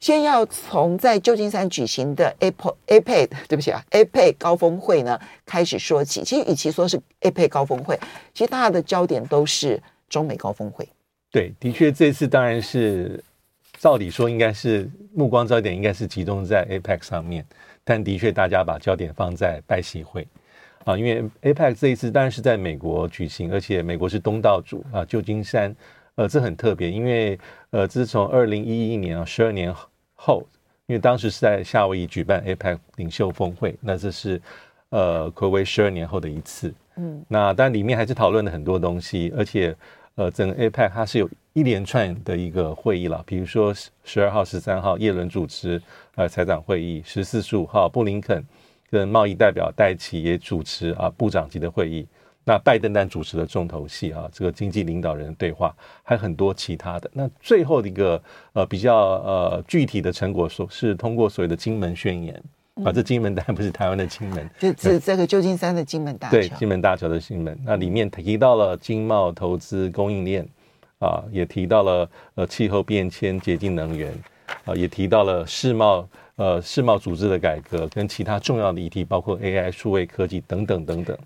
先要从在旧金山举行的 a p p a p e 对不起啊 APEC 高峰会呢开始说起。其实与其说是 APEC 高峰会，其实大家的焦点都是中美高峰会。对，的确这次当然是照理说应该是目光焦点应该是集中在 APEC 上面，但的确大家把焦点放在拜习会啊，因为 APEC 这一次当然是在美国举行，而且美国是东道主啊，旧金山呃这很特别，因为呃自从二零一一年啊十二年后。因为当时是在夏威夷举办 APEC 领袖峰会，那这是呃，暌违十二年后的一次。嗯，那但里面还是讨论了很多东西，而且呃，整个 APEC 它是有一连串的一个会议了，比如说十二号、十三号，叶伦主持呃财长会议；十四、十五号，布林肯跟贸易代表戴奇也主持啊部长级的会议。那拜登丹主持的重头戏啊，这个经济领导人的对话，还有很多其他的。那最后的一个呃比较呃具体的成果，说是通过所谓的金门宣言啊，这金门当然不是台湾的金门，就这这个旧金山的金门大桥，对，金门大桥的金门。那里面提到了经贸投资供应链啊，也提到了呃气候变迁、洁净能源啊，也提到了世贸呃世贸组织的改革跟其他重要的议题，包括 AI 数位科技等等等等。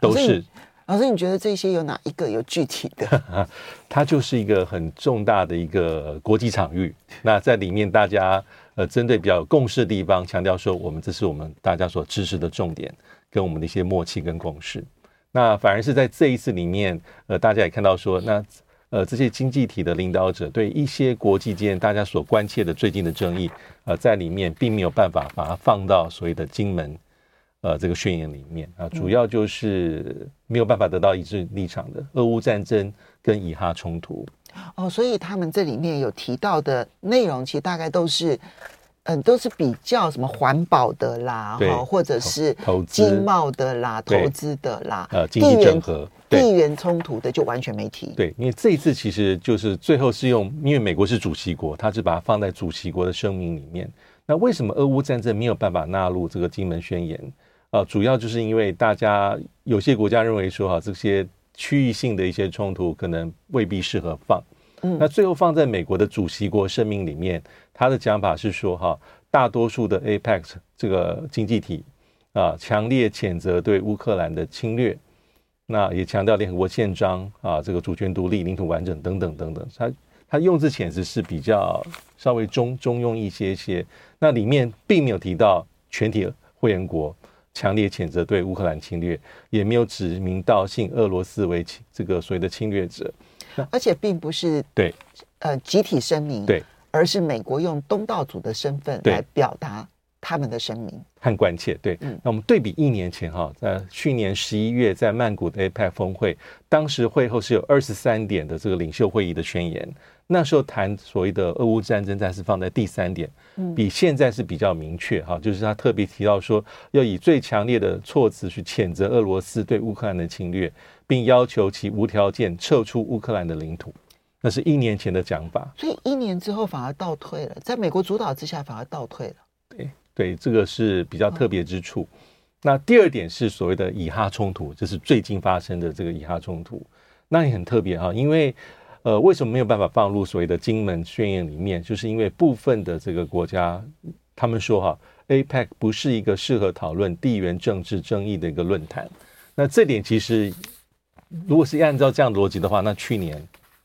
都是老师，你觉得这些有哪一个有具体的？它就是一个很重大的一个国际场域。那在里面，大家呃针对比较有共识的地方，强调说我们这是我们大家所支持的重点，跟我们的一些默契跟共识。那反而是在这一次里面，呃，大家也看到说，那呃这些经济体的领导者对一些国际间大家所关切的最近的争议，呃，在里面并没有办法把它放到所谓的金门。呃，这个宣言里面啊，主要就是没有办法得到一致立场的俄乌战争跟以哈冲突。哦，所以他们这里面有提到的内容，其实大概都是，嗯，都是比较什么环保的啦，哈，或者是投资经贸的啦，投资的啦，呃，经济整合、地缘冲突的就完全没提。对，因为这一次其实就是最后是用，因为美国是主席国，他是把它放在主席国的声明里面。那为什么俄乌战争没有办法纳入这个金门宣言？啊，主要就是因为大家有些国家认为说哈，这些区域性的一些冲突可能未必适合放。嗯，那最后放在美国的主席国声明里面，他的讲法是说哈，大多数的 APEC 这个经济体啊，强烈谴责对乌克兰的侵略，那也强调联合国宪章啊，这个主权独立、领土完整等等等等。他他用字遣词是比较稍微中中庸一些些，那里面并没有提到全体会员国。强烈谴责对乌克兰侵略，也没有指名道姓俄罗斯为这个所谓的侵略者，而且并不是对。呃集体声明，对，而是美国用东道主的身份来表达他们的声明和关切。对，嗯，那我们对比一年前哈，在去年十一月在曼谷的 APEC 峰会，当时会后是有二十三点的这个领袖会议的宣言。那时候谈所谓的俄乌战争，暂时放在第三点，比现在是比较明确哈，就是他特别提到说，要以最强烈的措辞去谴责俄罗斯对乌克兰的侵略，并要求其无条件撤出乌克兰的领土。那是一年前的讲法，所以一年之后反而倒退了，在美国主导之下反而倒退了。对对，这个是比较特别之处。那第二点是所谓的以哈冲突，就是最近发生的这个以哈冲突，那也很特别哈，因为。呃，为什么没有办法放入所谓的金门宣言里面？就是因为部分的这个国家，他们说哈，APEC 不是一个适合讨论地缘政治争议的一个论坛。那这点其实，如果是按照这样的逻辑的话，那去年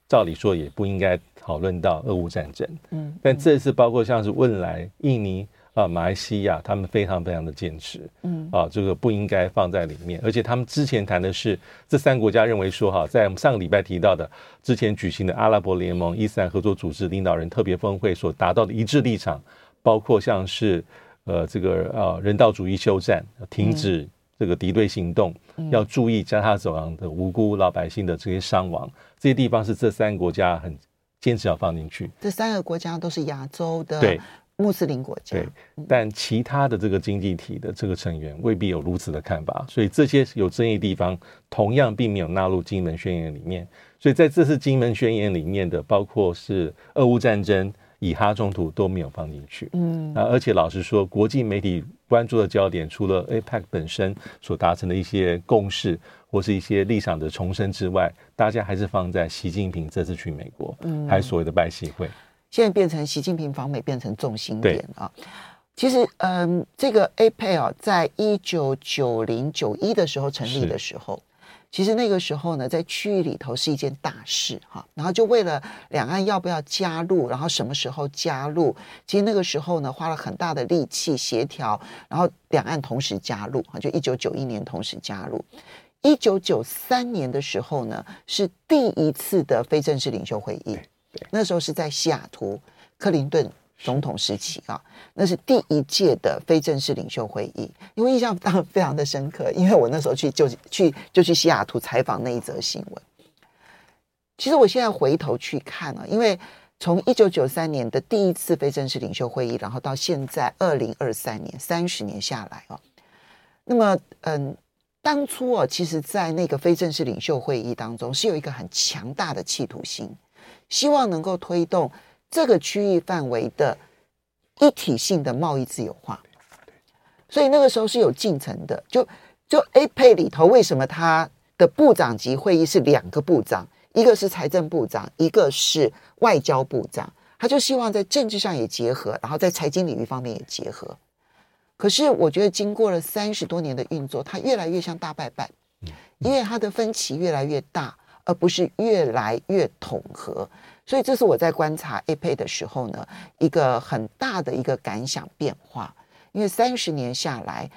照理说也不应该讨论到俄乌战争。嗯，但这次包括像是汶莱、印尼。啊，马来西亚他们非常非常的坚持，嗯，啊，这个不应该放在里面，而且他们之前谈的是这三个国家认为说，哈，在我们上个礼拜提到的之前举行的阿拉伯联盟伊斯兰合作组织领导人特别峰会所达到的一致立场，包括像是呃这个呃人道主义休战，停止这个敌对行动，要注意加沙走廊的无辜老百姓的这些伤亡，这些地方是这三个国家很坚持要放进去。这三个国家都是亚洲的，对。穆斯林国家。对，但其他的这个经济体的这个成员未必有如此的看法，所以这些有争议地方同样并没有纳入金门宣言里面。所以在这次金门宣言里面的，包括是俄乌战争、以哈冲突都没有放进去。嗯，啊，而且老实说，国际媒体关注的焦点，除了 APEC 本身所达成的一些共识或是一些立场的重申之外，大家还是放在习近平这次去美国，嗯，还有所谓的拜习会，现在变成习近平访美变成重心点啊。其实，嗯，这个 APEC 啊，在一九九零九一的时候成立的时候。其实那个时候呢，在区域里头是一件大事哈，然后就为了两岸要不要加入，然后什么时候加入，其实那个时候呢，花了很大的力气协调，然后两岸同时加入啊，就一九九一年同时加入。一九九三年的时候呢，是第一次的非正式领袖会议，那时候是在西雅图，克林顿。总统时期啊，那是第一届的非正式领袖会议，因为印象当然非常的深刻，因为我那时候去就去就去西雅图采访那一则新闻。其实我现在回头去看啊，因为从一九九三年的第一次非正式领袖会议，然后到现在二零二三年三十年下来啊，那么嗯，当初啊，其实在那个非正式领袖会议当中是有一个很强大的企图心，希望能够推动。这个区域范围的一体性的贸易自由化，所以那个时候是有进程的。就就 APEC 里头，为什么它的部长级会议是两个部长，一个是财政部长，一个是外交部长，他就希望在政治上也结合，然后在财经领域方面也结合。可是我觉得经过了三十多年的运作，它越来越像大拜拜，因为它的分歧越来越大，而不是越来越统合。所以这是我在观察 APEC 的时候呢，一个很大的一个感想变化。因为三十年下来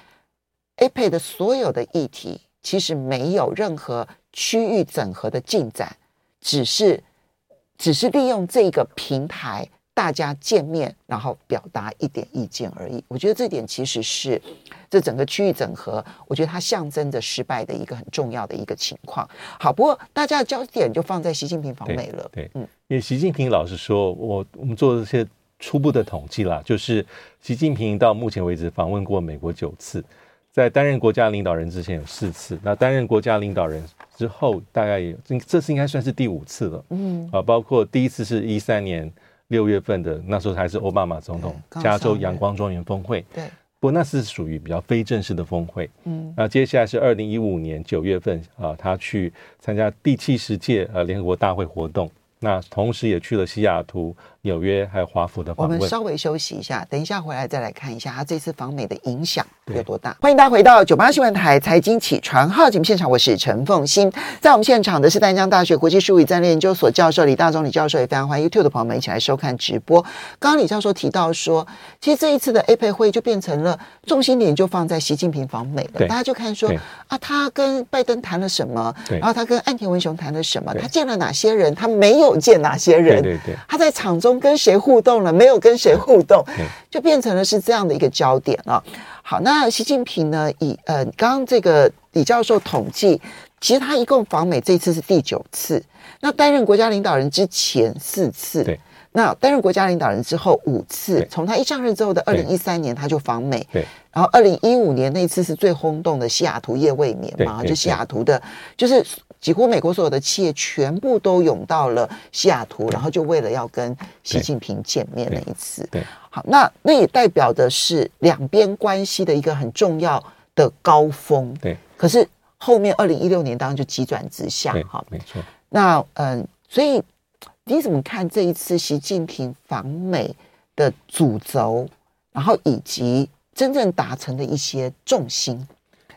，APEC 的所有的议题其实没有任何区域整合的进展，只是只是利用这个平台。大家见面，然后表达一点意见而已。我觉得这点其实是这整个区域整合，我觉得它象征着失败的一个很重要的一个情况。好，不过大家的焦点就放在习近平访美了。对，对嗯，因为习近平老实说，我我们做这些初步的统计啦，就是习近平到目前为止访问过美国九次，在担任国家领导人之前有四次，那担任国家领导人之后大概也这次应该算是第五次了。嗯，啊，包括第一次是一三年。六月份的那时候还是奥巴马总统加州阳光庄园峰会，对，不过那是属于比较非正式的峰会。嗯，那接下来是二零一五年九月份啊，他去参加第七十届呃联合国大会活动，那同时也去了西雅图。纽约还有华府的访问，我们稍微休息一下，等一下回来再来看一下他这次访美的影响有多大。欢迎大家回到九八新闻台财经起床号节目现场，我是陈凤欣，在我们现场的是淡江大学国际事务与战略研究所教授李大中李教授，也非常欢迎。YouTube 的朋友们一起来收看直播。刚刚李教授提到说，其实这一次的 APEC 会就变成了重心点就放在习近平访美了，大家就看说啊，他跟拜登谈了什么，然后他跟岸田文雄谈了什么，他见了哪些人，他没有见哪些人，对对对，他在场中。跟谁互动了？没有跟谁互动，就变成了是这样的一个焦点啊。好，那习近平呢？以呃，刚刚这个李教授统计，其实他一共访美这次是第九次。那担任国家领导人之前四次，对。那担任国家领导人之后五次，从他一上任之后的二零一三年他就访美，对。然后二零一五年那次是最轰动的西雅图夜未眠嘛，就西雅图的，就是。几乎美国所有的企业全部都涌到了西雅图，然后就为了要跟习近平见面那一次。对，好，那那也代表的是两边关系的一个很重要的高峰。对，可是后面二零一六年当然就急转直下。哈，没错。那嗯，所以你怎么看这一次习近平访美的主轴，然后以及真正达成的一些重心，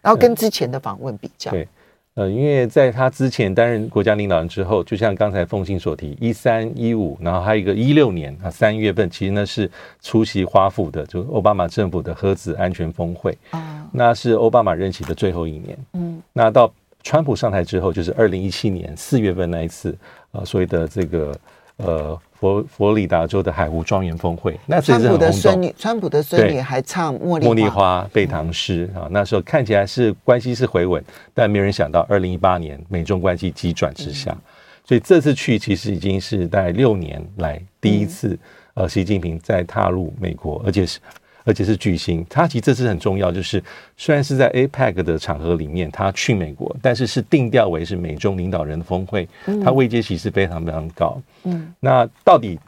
然后跟之前的访问比较？对。呃，因为在他之前担任国家领导人之后，就像刚才凤信所提，一三一五，然后还有一个一六年啊，三月份，其实呢是出席华府的，就奥巴马政府的核子安全峰会啊，那是奥巴马任期的最后一年。嗯，那到川普上台之后，就是二零一七年四月份那一次，呃，所谓的这个呃。佛佛罗里达州的海湖庄园峰会，那。川普的孙女，川普的孙女还唱茉莉茉莉花背唐诗啊，嗯、那时候看起来是关系是回稳，但没有人想到二零一八年美中关系急转直下，嗯、所以这次去其实已经是大概六年来第一次。嗯呃习近平再踏入美国，而且是而且是巨星。他其实这次很重要，就是虽然是在 APEC 的场合里面他去美国，但是是定调为是美中领导人的峰会，他位阶其实非常非常高。嗯，那到底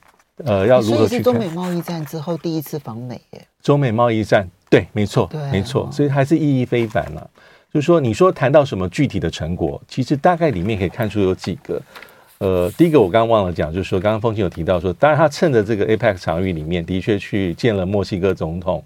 呃要如何去看？中美贸易战之后第一次访美耶？中美贸易战，对，没错，没错，所以还是意义非凡了、啊。就是说，你说谈到什么具体的成果，其实大概里面可以看出有几个。呃，第一个我刚刚忘了讲，就是说，刚刚风清有提到说，当然他趁着这个 APEC 场域里面，的确去见了墨西哥总统，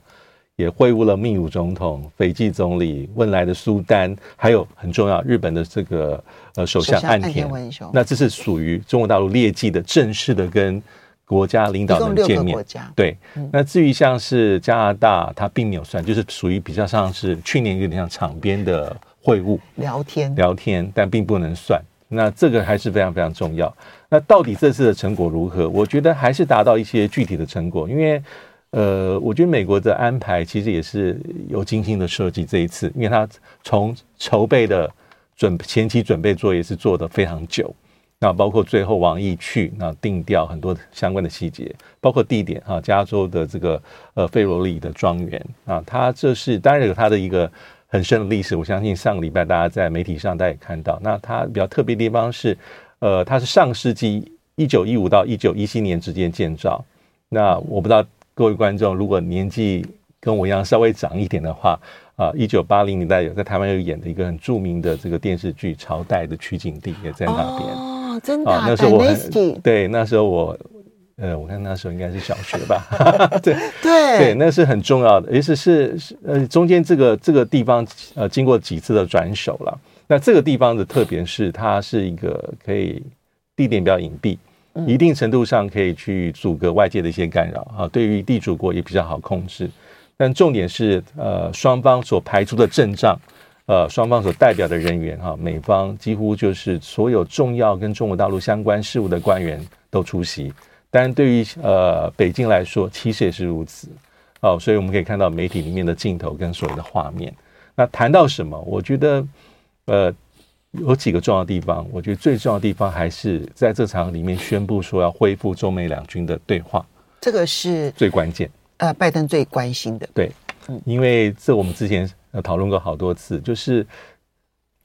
也会晤了秘鲁总统、斐济总理、汶莱的苏丹，还有很重要日本的这个呃首相岸田文雄。那这是属于中国大陆列记的正式的跟。国家领导人见面，对。那至于像是加拿大，他并没有算，就是属于比较像是去年有点像场边的会晤、聊天、聊天，但并不能算。那这个还是非常非常重要。那到底这次的成果如何？我觉得还是达到一些具体的成果，因为呃，我觉得美国的安排其实也是有精心的设计。这一次，因为他从筹备的准前期准备作业是做得非常久。那包括最后王毅去，那定调很多相关的细节，包括地点啊，加州的这个呃费罗里的庄园啊，它这是当然有它的一个很深的历史。我相信上个礼拜大家在媒体上大家也看到，那它比较特别的地方是，呃，它是上世纪一九一五到一九一七年之间建造。那我不知道各位观众如果年纪跟我一样稍微长一点的话。啊，一九八零年代有在台湾有演的一个很著名的这个电视剧《朝代》的取景地也在那边哦，真的那时候我很对，那时候我呃，我看那时候应该是小学吧，对对对，那是很重要的，也是是呃中间这个这个地方呃经过几次的转手了。那这个地方的特别是它是一个可以地点比较隐蔽，一定程度上可以去阻隔外界的一些干扰啊，对于地主国也比较好控制。但重点是，呃，双方所排出的阵仗，呃，双方所代表的人员，哈，美方几乎就是所有重要跟中国大陆相关事务的官员都出席。但对于呃北京来说，其实也是如此。哦，所以我们可以看到媒体里面的镜头跟所有的画面。那谈到什么？我觉得，呃，有几个重要的地方。我觉得最重要的地方还是在这场里面宣布说要恢复中美两军的对话，这个是最关键。呃，拜登最关心的，对，因为这我们之前呃讨论过好多次，就是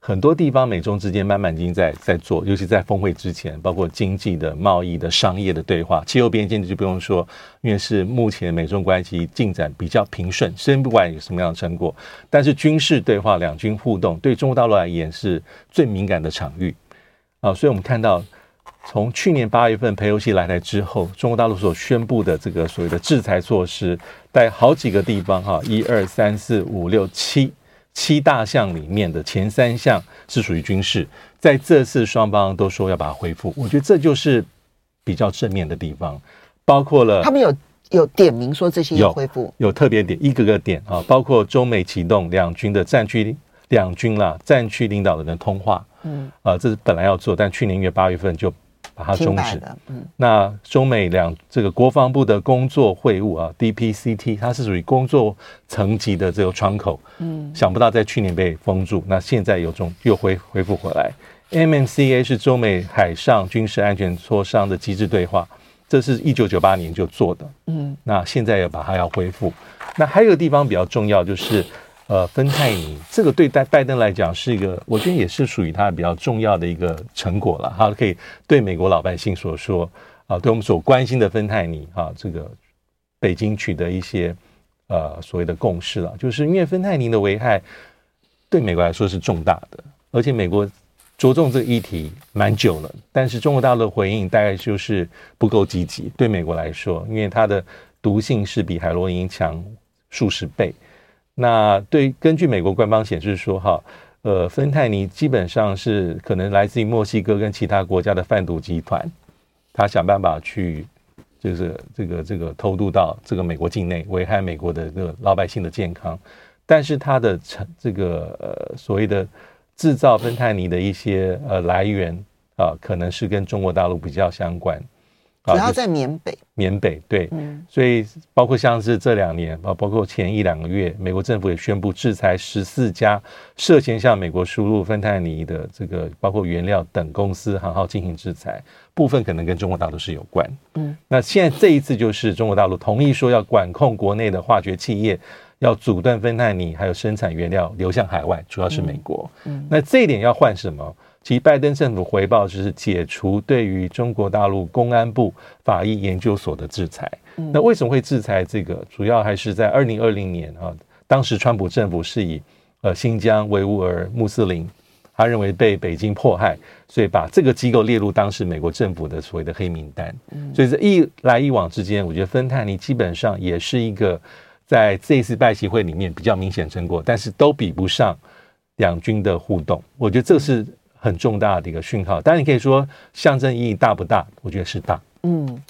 很多地方美中之间慢慢已经在在做，尤其在峰会之前，包括经济的、贸易的、商业的对话，气候变迁就不用说，因为是目前美中关系进展比较平顺，虽然不管有什么样的成果，但是军事对话、两军互动，对中国大陆而言是最敏感的场域啊，所以我们看到。从去年八月份裴洛西来台之后，中国大陆所宣布的这个所谓的制裁措施，在好几个地方哈，一二三四五六七七大项里面的前三项是属于军事，在这次双方都说要把它恢复，我觉得这就是比较正面的地方，包括了他们有有点名说这些要恢复，有特别点一个个点啊，包括中美启动两军的战区两军啦战区领导人的通话，嗯啊，这是本来要做，但去年一月八月份就。把它终止。嗯，那中美两这个国防部的工作会晤啊，DPCT，它是属于工作层级的这个窗口。嗯，想不到在去年被封住，那现在有中又恢恢复回来。MMCA 是中美海上军事安全磋商的机制对话，这是一九九八年就做的。嗯，那现在也把它要恢复。那还有个地方比较重要就是。呃，芬太尼这个对待拜登来讲是一个，我觉得也是属于他比较重要的一个成果了。哈可以对美国老百姓所说啊，对我们所关心的芬太尼啊，这个北京取得一些呃所谓的共识了。就是因为芬太尼的危害对美国来说是重大的，而且美国着重这个议题蛮久了，但是中国大陆的回应大概就是不够积极。对美国来说，因为它的毒性是比海洛因强数十倍。那对，根据美国官方显示说，哈，呃，芬太尼基本上是可能来自于墨西哥跟其他国家的贩毒集团，他想办法去，就是这个这个偷渡到这个美国境内，危害美国的这个老百姓的健康。但是他的成这个呃所谓的制造芬太尼的一些呃来源啊，可能是跟中国大陆比较相关。主要在缅北，缅北对，嗯，所以包括像是这两年啊，包括前一两个月，美国政府也宣布制裁十四家涉嫌向美国输入芬太尼的这个包括原料等公司行号进行制裁，部分可能跟中国大陆是有关，嗯，那现在这一次就是中国大陆同意说要管控国内的化学企业，要阻断芬太尼还有生产原料流向海外，主要是美国，嗯，那这一点要换什么？其拜登政府回报就是解除对于中国大陆公安部法医研究所的制裁。那为什么会制裁这个？主要还是在二零二零年啊，当时川普政府是以呃新疆维吾尔穆斯林，他认为被北京迫害，所以把这个机构列入当时美国政府的所谓的黑名单。所以这一来一往之间，我觉得芬太尼基本上也是一个在这一次拜习会里面比较明显成果，但是都比不上两军的互动。我觉得这是。很重大的一个讯号，当然你可以说象征意义大不大？我觉得是大。嗯，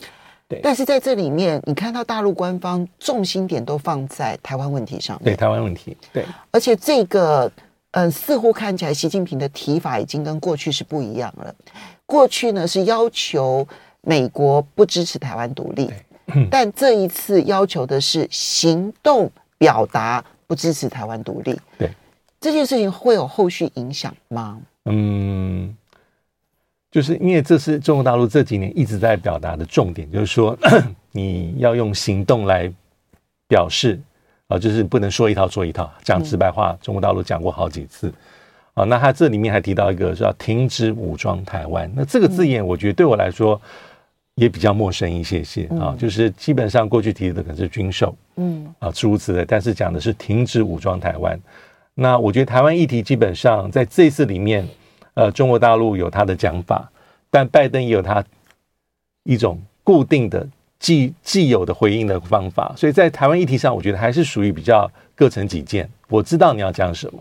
对。但是在这里面，你看到大陆官方重心点都放在台湾问题上面。对，台湾问题。对。而且这个，嗯、呃，似乎看起来习近平的提法已经跟过去是不一样了。过去呢是要求美国不支持台湾独立，但这一次要求的是行动表达不支持台湾独立。对。这件事情会有后续影响吗？嗯，就是因为这是中国大陆这几年一直在表达的重点，就是说 你要用行动来表示啊，就是不能说一套做一套。讲直白话，中国大陆讲过好几次啊。那他这里面还提到一个，是要停止武装台湾。那这个字眼，我觉得对我来说也比较陌生一些些啊。就是基本上过去提的可能是军售，嗯啊，诸如此类，但是讲的是停止武装台湾。那我觉得台湾议题基本上在这次里面，呃，中国大陆有他的讲法，但拜登也有他一种固定的既既有的回应的方法，所以在台湾议题上，我觉得还是属于比较各成己见。我知道你要讲什么。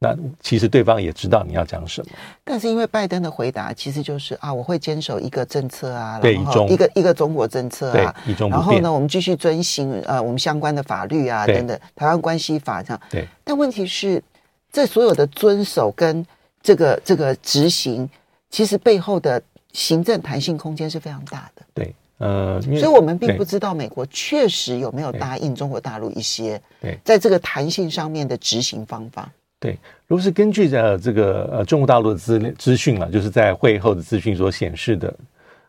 那其实对方也知道你要讲什么，但是因为拜登的回答其实就是啊，我会坚守一个政策啊，然后一个一个中国政策啊，然后呢，我们继续遵循呃我们相关的法律啊等等，台湾关系法这样。对。但问题是，这所有的遵守跟这个这个执行，其实背后的行政弹性空间是非常大的。对，呃，所以我们并不知道美国确实有没有答应中国大陆一些对，在这个弹性上面的执行方法。对，如果是根据呃这个呃中国大陆的资资讯嘛，就是在会后的资讯所显示的，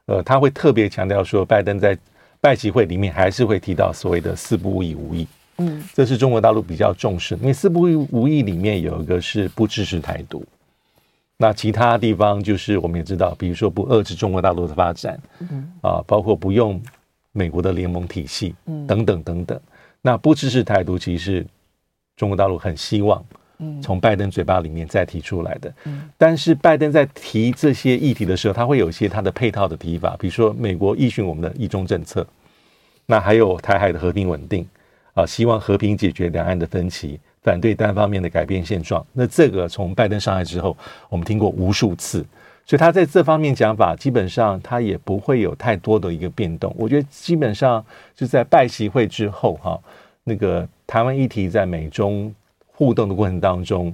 呃，他会特别强调说，拜登在拜习会里面还是会提到所谓的四不一无意，嗯，这是中国大陆比较重视，因为四不一无意里面有一个是不支持台独，那其他地方就是我们也知道，比如说不遏制中国大陆的发展，嗯。啊，包括不用美国的联盟体系，嗯，等等等等，那不支持台独，其实是中国大陆很希望。从拜登嘴巴里面再提出来的，但是拜登在提这些议题的时候，他会有一些他的配套的提法，比如说美国依循我们的一中政策，那还有台海的和平稳定啊，希望和平解决两岸的分歧，反对单方面的改变现状。那这个从拜登上台之后，我们听过无数次，所以他在这方面讲法，基本上他也不会有太多的一个变动。我觉得基本上就在拜习会之后，哈，那个台湾议题在美中。互动的过程当中，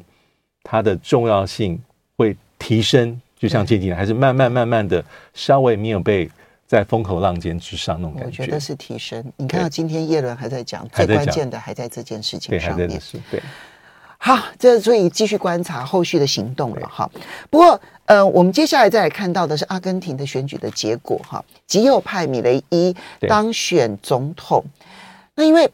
它的重要性会提升，就像这几年还是慢慢慢慢的稍微没有被在风口浪尖之上那种感觉。我觉得是提升。你看到今天叶伦还在讲，最关键的还在这件事情上面。对，对。好，这所以继续观察后续的行动了哈。不过，呃，我们接下来再来看到的是阿根廷的选举的结果哈，极右派米雷伊当选总统。那因为。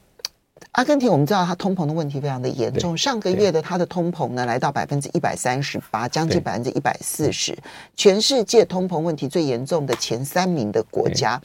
阿根廷，我们知道它通膨的问题非常的严重。上个月的它的通膨呢，来到百分之一百三十八，将近百分之一百四十，全世界通膨问题最严重的前三名的国家。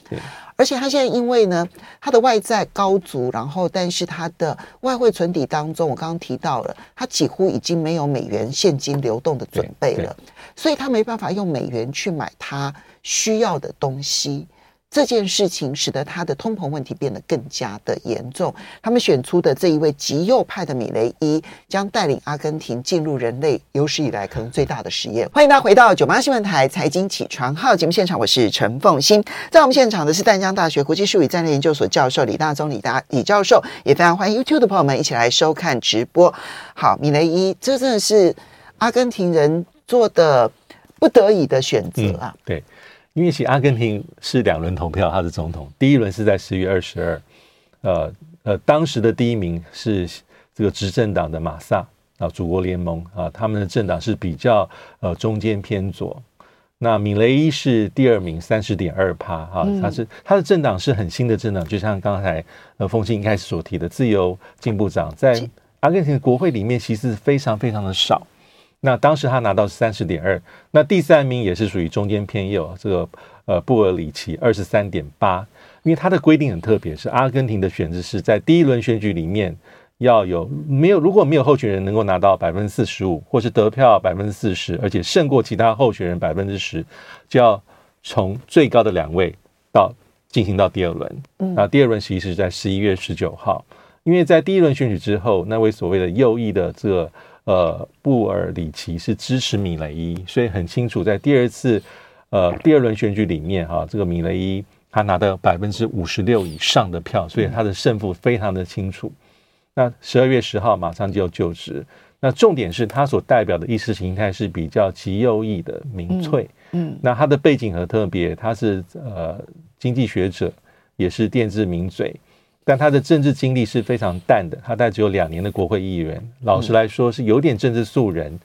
而且它现在因为呢，它的外债高足，然后但是它的外汇存底当中，我刚刚提到了，它几乎已经没有美元现金流动的准备了，所以它没办法用美元去买它需要的东西。这件事情使得他的通膨问题变得更加的严重。他们选出的这一位极右派的米雷伊将带领阿根廷进入人类有史以来可能最大的实验。欢迎大家回到九八新闻台财经起床号节目现场，我是陈凤欣。在我们现场的是淡江大学国际术语战略研究所教授李大中李大李教授，也非常欢迎 YouTube 的朋友们一起来收看直播。好，米雷伊，这真的是阿根廷人做的不得已的选择啊。嗯、对。因为其实阿根廷是两轮投票，他是总统，第一轮是在十月二十二，呃呃，当时的第一名是这个执政党的马萨啊，祖国联盟啊，他们的政党是比较呃中间偏左。那米雷伊是第二名，三十点二趴哈，他是他的政党是很新的政党，就像刚才呃凤馨一开始所提的自由进步党，在阿根廷的国会里面其实非常非常的少。那当时他拿到三十点二，那第三名也是属于中间偏右，这个呃布尔里奇二十三点八，因为他的规定很特别，是阿根廷的选制是在第一轮选举里面要有没有如果没有候选人能够拿到百分之四十五，或是得票百分之四十，而且胜过其他候选人百分之十，就要从最高的两位到进行到第二轮。嗯，那第二轮其实是在十一月十九号，因为在第一轮选举之后，那位所谓的右翼的这个。呃，布尔里奇是支持米雷伊，所以很清楚，在第二次呃第二轮选举里面，哈、啊，这个米雷伊他拿到百分之五十六以上的票，所以他的胜负非常的清楚。那十二月十号马上就要就职，那重点是他所代表的意识形态是比较极右翼的民粹，嗯，那他的背景很特别，他是呃经济学者，也是电字名嘴。但他的政治经历是非常淡的，他大概只有两年的国会议员，老实来说是有点政治素人。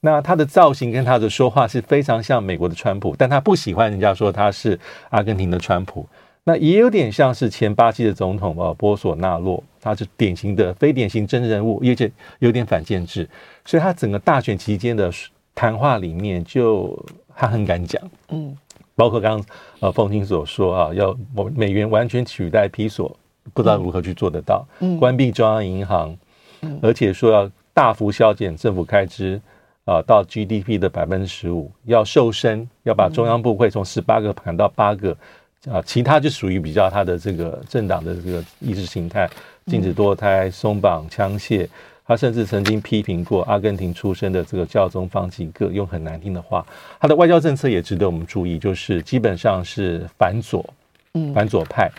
那他的造型跟他的说话是非常像美国的川普，但他不喜欢人家说他是阿根廷的川普。那也有点像是前巴西的总统呃波索纳洛，他是典型的非典型真人物，而且有点反建制，所以他整个大选期间的谈话里面就他很敢讲，嗯，包括刚刚呃凤青所说啊，要美元完全取代皮索。不知道如何去做得到，关闭中央银行，而且说要大幅削减政府开支啊，到 GDP 的百分之十五，要瘦身，要把中央部会从十八个砍到八个啊，其他就属于比较他的这个政党的这个意识形态，禁止堕胎、松绑枪械，他甚至曾经批评过阿根廷出身的这个教宗方济各，用很难听的话，他的外交政策也值得我们注意，就是基本上是反左，反左派。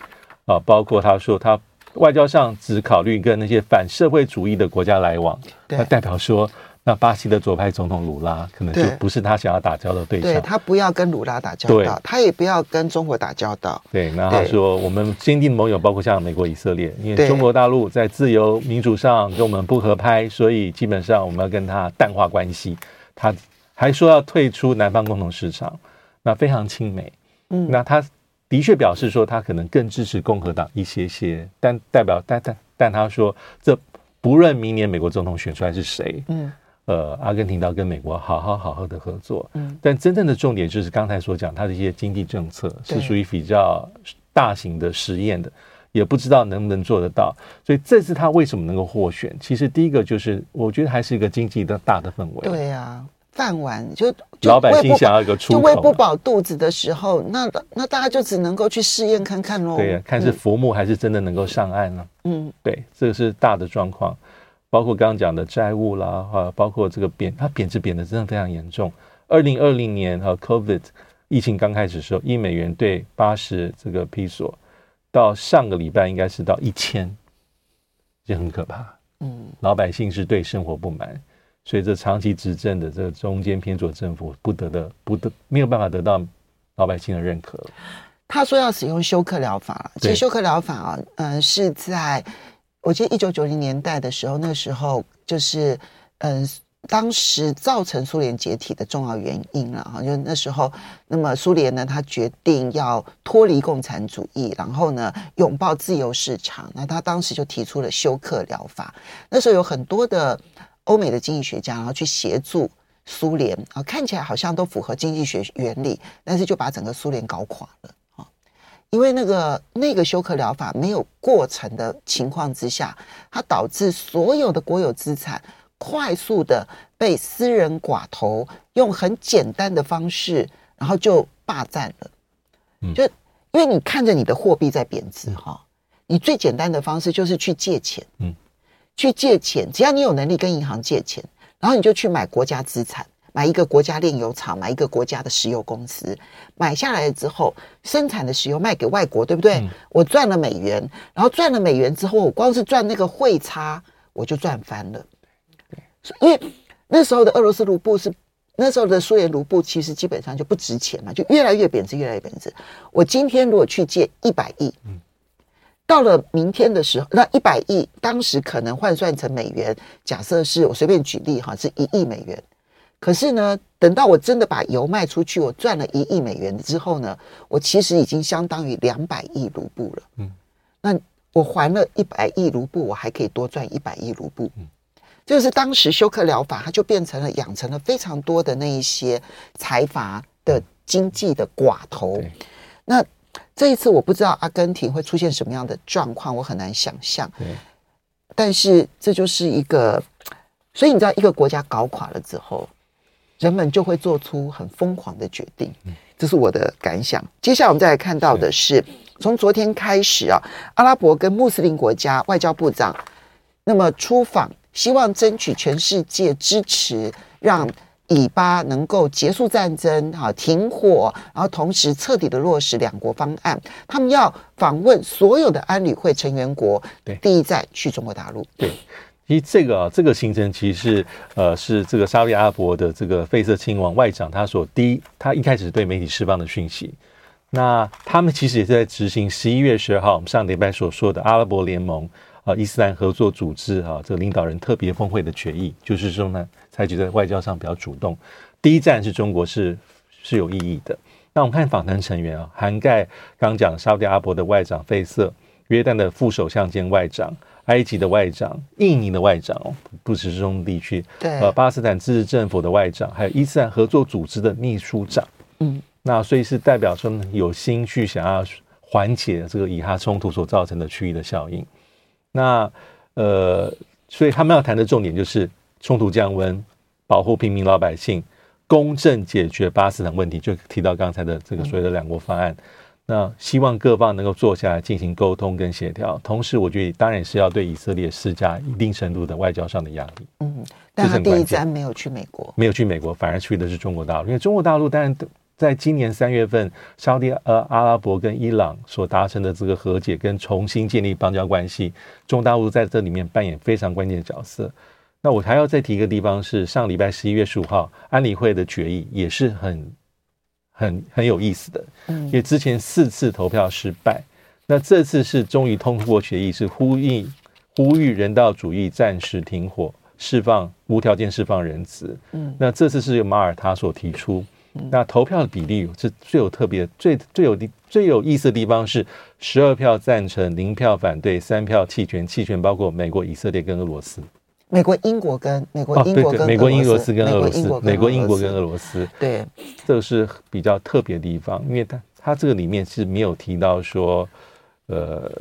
啊，包括他说他外交上只考虑跟那些反社会主义的国家来往，那代表说，那巴西的左派总统鲁拉可能就不是他想要打交道的对象。对，他不要跟鲁拉打交道，他也不要跟中国打交道。对，那他说我们坚定盟友包括像美国、以色列，因为中国大陆在自由民主上跟我们不合拍，所以基本上我们要跟他淡化关系。他还说要退出南方共同市场，那非常亲美。嗯，那他。的确表示说他可能更支持共和党一些些，但代表但但但他说这不论明年美国总统选出来是谁，嗯，呃，阿根廷要跟美国好好好好的合作，嗯，但真正的重点就是刚才所讲他的一些经济政策是属于比较大型的实验的，也不知道能不能做得到，所以这次他为什么能够获选？其实第一个就是我觉得还是一个经济的大的氛围，对呀、啊。饭碗就，就老百姓想要一个出口，就喂不饱肚子的时候，那那大家就只能够去试验看看喽。对看是浮木还是真的能够上岸呢、啊？嗯，对，这个是大的状况，包括刚刚讲的债务啦，哈，包括这个贬，它贬值贬的真的非常严重。二零二零年和 COVID 疫情刚开始的时候，一美元兑八十这个披索，到上个礼拜应该是到一千，这很可怕。嗯，老百姓是对生活不满。所以，这长期执政的这个中间偏左政府不得的不得没有办法得到老百姓的认可。他说要使用休克疗法，其实休克疗法啊，嗯、呃，是在我记得一九九零年代的时候，那时候就是嗯、呃，当时造成苏联解体的重要原因了哈。就那时候，那么苏联呢，他决定要脱离共产主义，然后呢，拥抱自由市场。那他当时就提出了休克疗法。那时候有很多的。欧美的经济学家，然后去协助苏联啊，看起来好像都符合经济学原理，但是就把整个苏联搞垮了啊！因为那个那个休克疗法没有过程的情况之下，它导致所有的国有资产快速的被私人寡头用很简单的方式，然后就霸占了。就因为你看着你的货币在贬值哈，你最简单的方式就是去借钱，嗯。去借钱，只要你有能力跟银行借钱，然后你就去买国家资产，买一个国家炼油厂，买一个国家的石油公司，买下来之后，生产的石油卖给外国，对不对？嗯、我赚了美元，然后赚了美元之后，我光是赚那个汇差，我就赚翻了。因为那时候的俄罗斯卢布是那时候的苏联卢布其实基本上就不值钱嘛，就越来越贬值，越来越贬值。我今天如果去借一百亿，嗯，到了明天的时候，那一百亿当时可能换算成美元，假设是我随便举例哈，是一亿美元。可是呢，等到我真的把油卖出去，我赚了一亿美元之后呢，我其实已经相当于两百亿卢布了。嗯，那我还了一百亿卢布，我还可以多赚一百亿卢布。嗯。就是当时休克疗法，它就变成了养成了非常多的那一些财阀的经济的寡头。那这一次我不知道阿根廷会出现什么样的状况，我很难想象。但是这就是一个，所以你知道，一个国家搞垮了之后，人们就会做出很疯狂的决定。这是我的感想。接下来我们再来看到的是，从昨天开始啊，阿拉伯跟穆斯林国家外交部长那么出访。希望争取全世界支持，让以巴能够结束战争，哈，停火，然后同时彻底的落实两国方案。他们要访问所有的安理会成员国，对，第一站去中国大陆。对，其实这个啊，这个行程其实是呃，是这个沙特阿拉伯的这个费瑟亲王外长他所第一，他一开始对媒体释放的讯息。那他们其实也是在执行十一月十二号我们上礼拜所说的阿拉伯联盟。啊，伊斯兰合作组织啊，这个领导人特别峰会的决议，就是说呢，采取在外交上比较主动。第一站是中国是，是是有意义的。那我们看访谈成员啊，涵盖刚刚讲沙特阿拉伯的外长费瑟，约旦的副首相兼外长，埃及的外长，印尼的外长哦，不只是中东地区，对，呃，巴勒斯坦自治政府的外长，还有伊斯兰合作组织的秘书长。嗯，那所以是代表说有心去想要缓解这个以哈冲突所造成的区域的效应。那呃，所以他们要谈的重点就是冲突降温、保护平民老百姓、公正解决巴勒斯坦问题，就提到刚才的这个所谓的两国方案。嗯、那希望各方能够坐下来进行沟通跟协调，同时我觉得当然是要对以色列施加一定程度的外交上的压力。嗯，但他第一站没有去美国，没有去美国，反而去的是中国大陆，因为中国大陆当然。在今年三月份，沙特呃阿拉伯跟伊朗所达成的这个和解跟重新建立邦交关系，中国大陆在这里面扮演非常关键的角色。那我还要再提一个地方是，上礼拜十一月十五号安理会的决议也是很很很有意思的，因为之前四次投票失败，那这次是终于通过决议，是呼吁呼吁人道主义暂时停火，释放无条件释放人质。嗯，那这次是由马耳他所提出。那投票的比例是最有特别、最最有最有意思的地方是十二票赞成，零票反对，三票弃权。弃权包括美国、以色列跟俄罗斯。美国、英国跟美国、英国跟美国、英国斯跟俄罗斯。美国、英国跟俄罗斯。对，这个是比较特别的地方，因为它它这个里面是没有提到说，呃，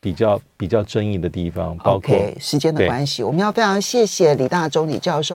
比较比较争议的地方，包括 okay, 时间的关系，我们要非常谢谢李大中李教授。